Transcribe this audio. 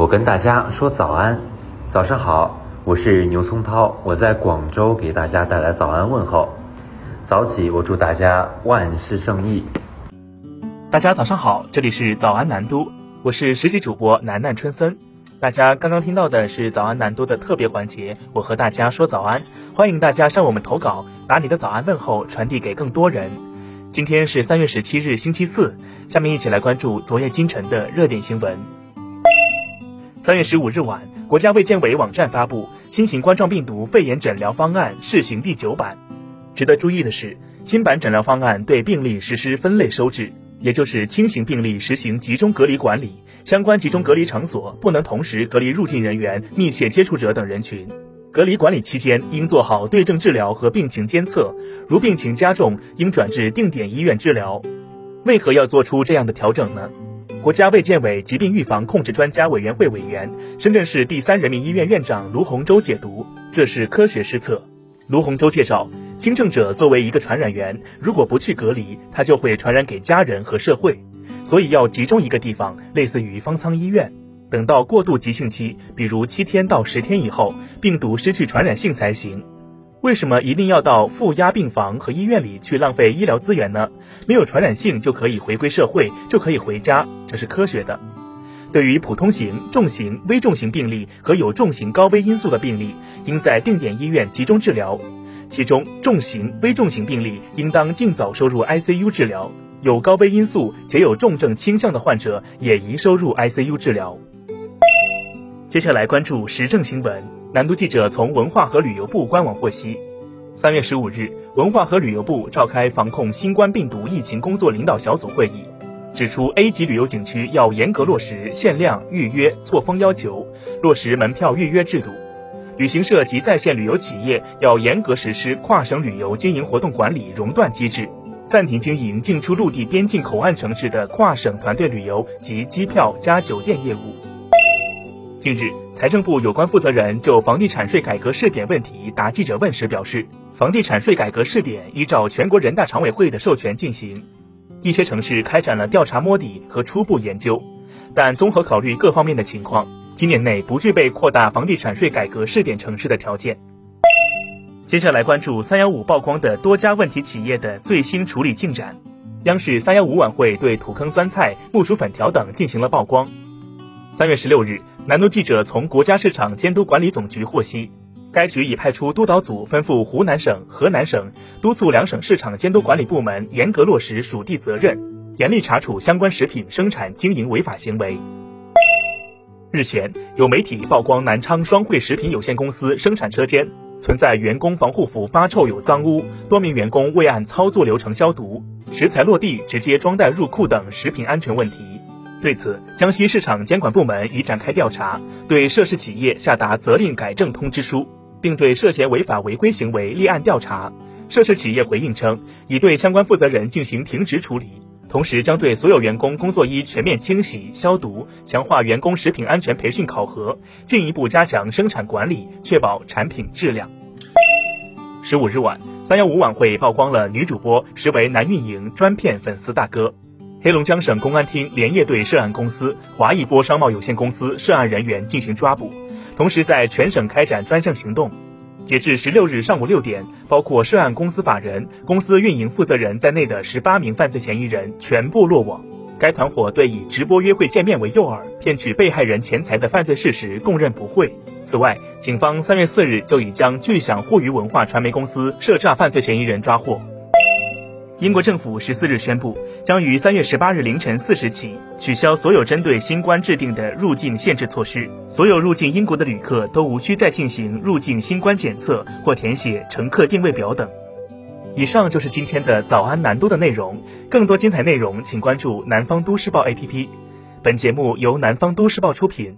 我跟大家说早安，早上好，我是牛松涛，我在广州给大家带来早安问候。早起，我祝大家万事胜意。大家早上好，这里是早安南都，我是实习主播楠楠春森。大家刚刚听到的是早安南都的特别环节，我和大家说早安，欢迎大家向我们投稿，把你的早安问候传递给更多人。今天是三月十七日，星期四，下面一起来关注昨夜今晨的热点新闻。三月十五日晚，国家卫健委网站发布新型冠状病毒肺炎诊疗方案试行第九版。值得注意的是，新版诊疗方案对病例实施分类收治，也就是轻型病例实行集中隔离管理，相关集中隔离场所不能同时隔离入境人员、密切接触者等人群。隔离管理期间应做好对症治疗和病情监测，如病情加重，应转至定点医院治疗。为何要做出这样的调整呢？国家卫健委疾病预防控制专家委员会委员、深圳市第三人民医院院长卢洪洲解读：这是科学施策。卢洪洲介绍，轻症者作为一个传染源，如果不去隔离，他就会传染给家人和社会，所以要集中一个地方，类似于方舱医院。等到过渡急性期，比如七天到十天以后，病毒失去传染性才行。为什么一定要到负压病房和医院里去浪费医疗资源呢？没有传染性就可以回归社会，就可以回家，这是科学的。对于普通型、重型、危重型病例和有重型高危因素的病例，应在定点医院集中治疗。其中，重型、危重型病例应当尽早收入 ICU 治疗；有高危因素且有重症倾向的患者也宜收入 ICU 治疗。接下来关注时政新闻。南都记者从文化和旅游部官网获悉，三月十五日，文化和旅游部召开防控新冠病毒疫情工作领导小组会议，指出 A 级旅游景区要严格落实限量、预约、错峰要求，落实门票预约制度；旅行社及在线旅游企业要严格实施跨省旅游经营活动管理熔断机制，暂停经营进出陆地边境口岸城市的跨省团队旅游及机票加酒店业务。近日，财政部有关负责人就房地产税改革试点问题答记者问时表示，房地产税改革试点依照全国人大常委会的授权进行，一些城市开展了调查摸底和初步研究，但综合考虑各方面的情况，今年内不具备扩大房地产税改革试点城市的条件。接下来关注三幺五曝光的多家问题企业的最新处理进展。央视三幺五晚会对土坑酸菜、木薯粉条等进行了曝光。三月十六日。南都记者从国家市场监督管理总局获悉，该局已派出督导组吩咐湖南省、河南省，督促两省市场监督管理部门严格落实属地责任，严厉查处相关食品生产经营违法行为。日前，有媒体曝光南昌双汇食品有限公司生产车间存在员工防护服发臭、有脏污，多名员工未按操作流程消毒，食材落地直接装袋入库等食品安全问题。对此，江西市场监管部门已展开调查，对涉事企业下达责令改正通知书，并对涉嫌违法违规行为立案调查。涉事企业回应称，已对相关负责人进行停职处理，同时将对所有员工工作衣全面清洗消毒，强化员工食品安全培训考核，进一步加强生产管理，确保产品质量。十五日晚，三幺五晚会曝光了女主播实为男运营专骗粉丝大哥。黑龙江省公安厅连夜对涉案公司华谊波商贸有限公司涉案人员进行抓捕，同时在全省开展专项行动。截至十六日上午六点，包括涉案公司法人、公司运营负责人在内的十八名犯罪嫌疑人全部落网。该团伙对以直播约会见面为诱饵，骗取被害人钱财的犯罪事实供认不讳。此外，警方三月四日就已将巨响互娱文化传媒公司涉诈犯罪嫌疑人抓获。英国政府十四日宣布，将于三月十八日凌晨四时起取消所有针对新冠制定的入境限制措施。所有入境英国的旅客都无需再进行入境新冠检测或填写乘客定位表等。以上就是今天的早安南都的内容。更多精彩内容，请关注南方都市报 APP。本节目由南方都市报出品。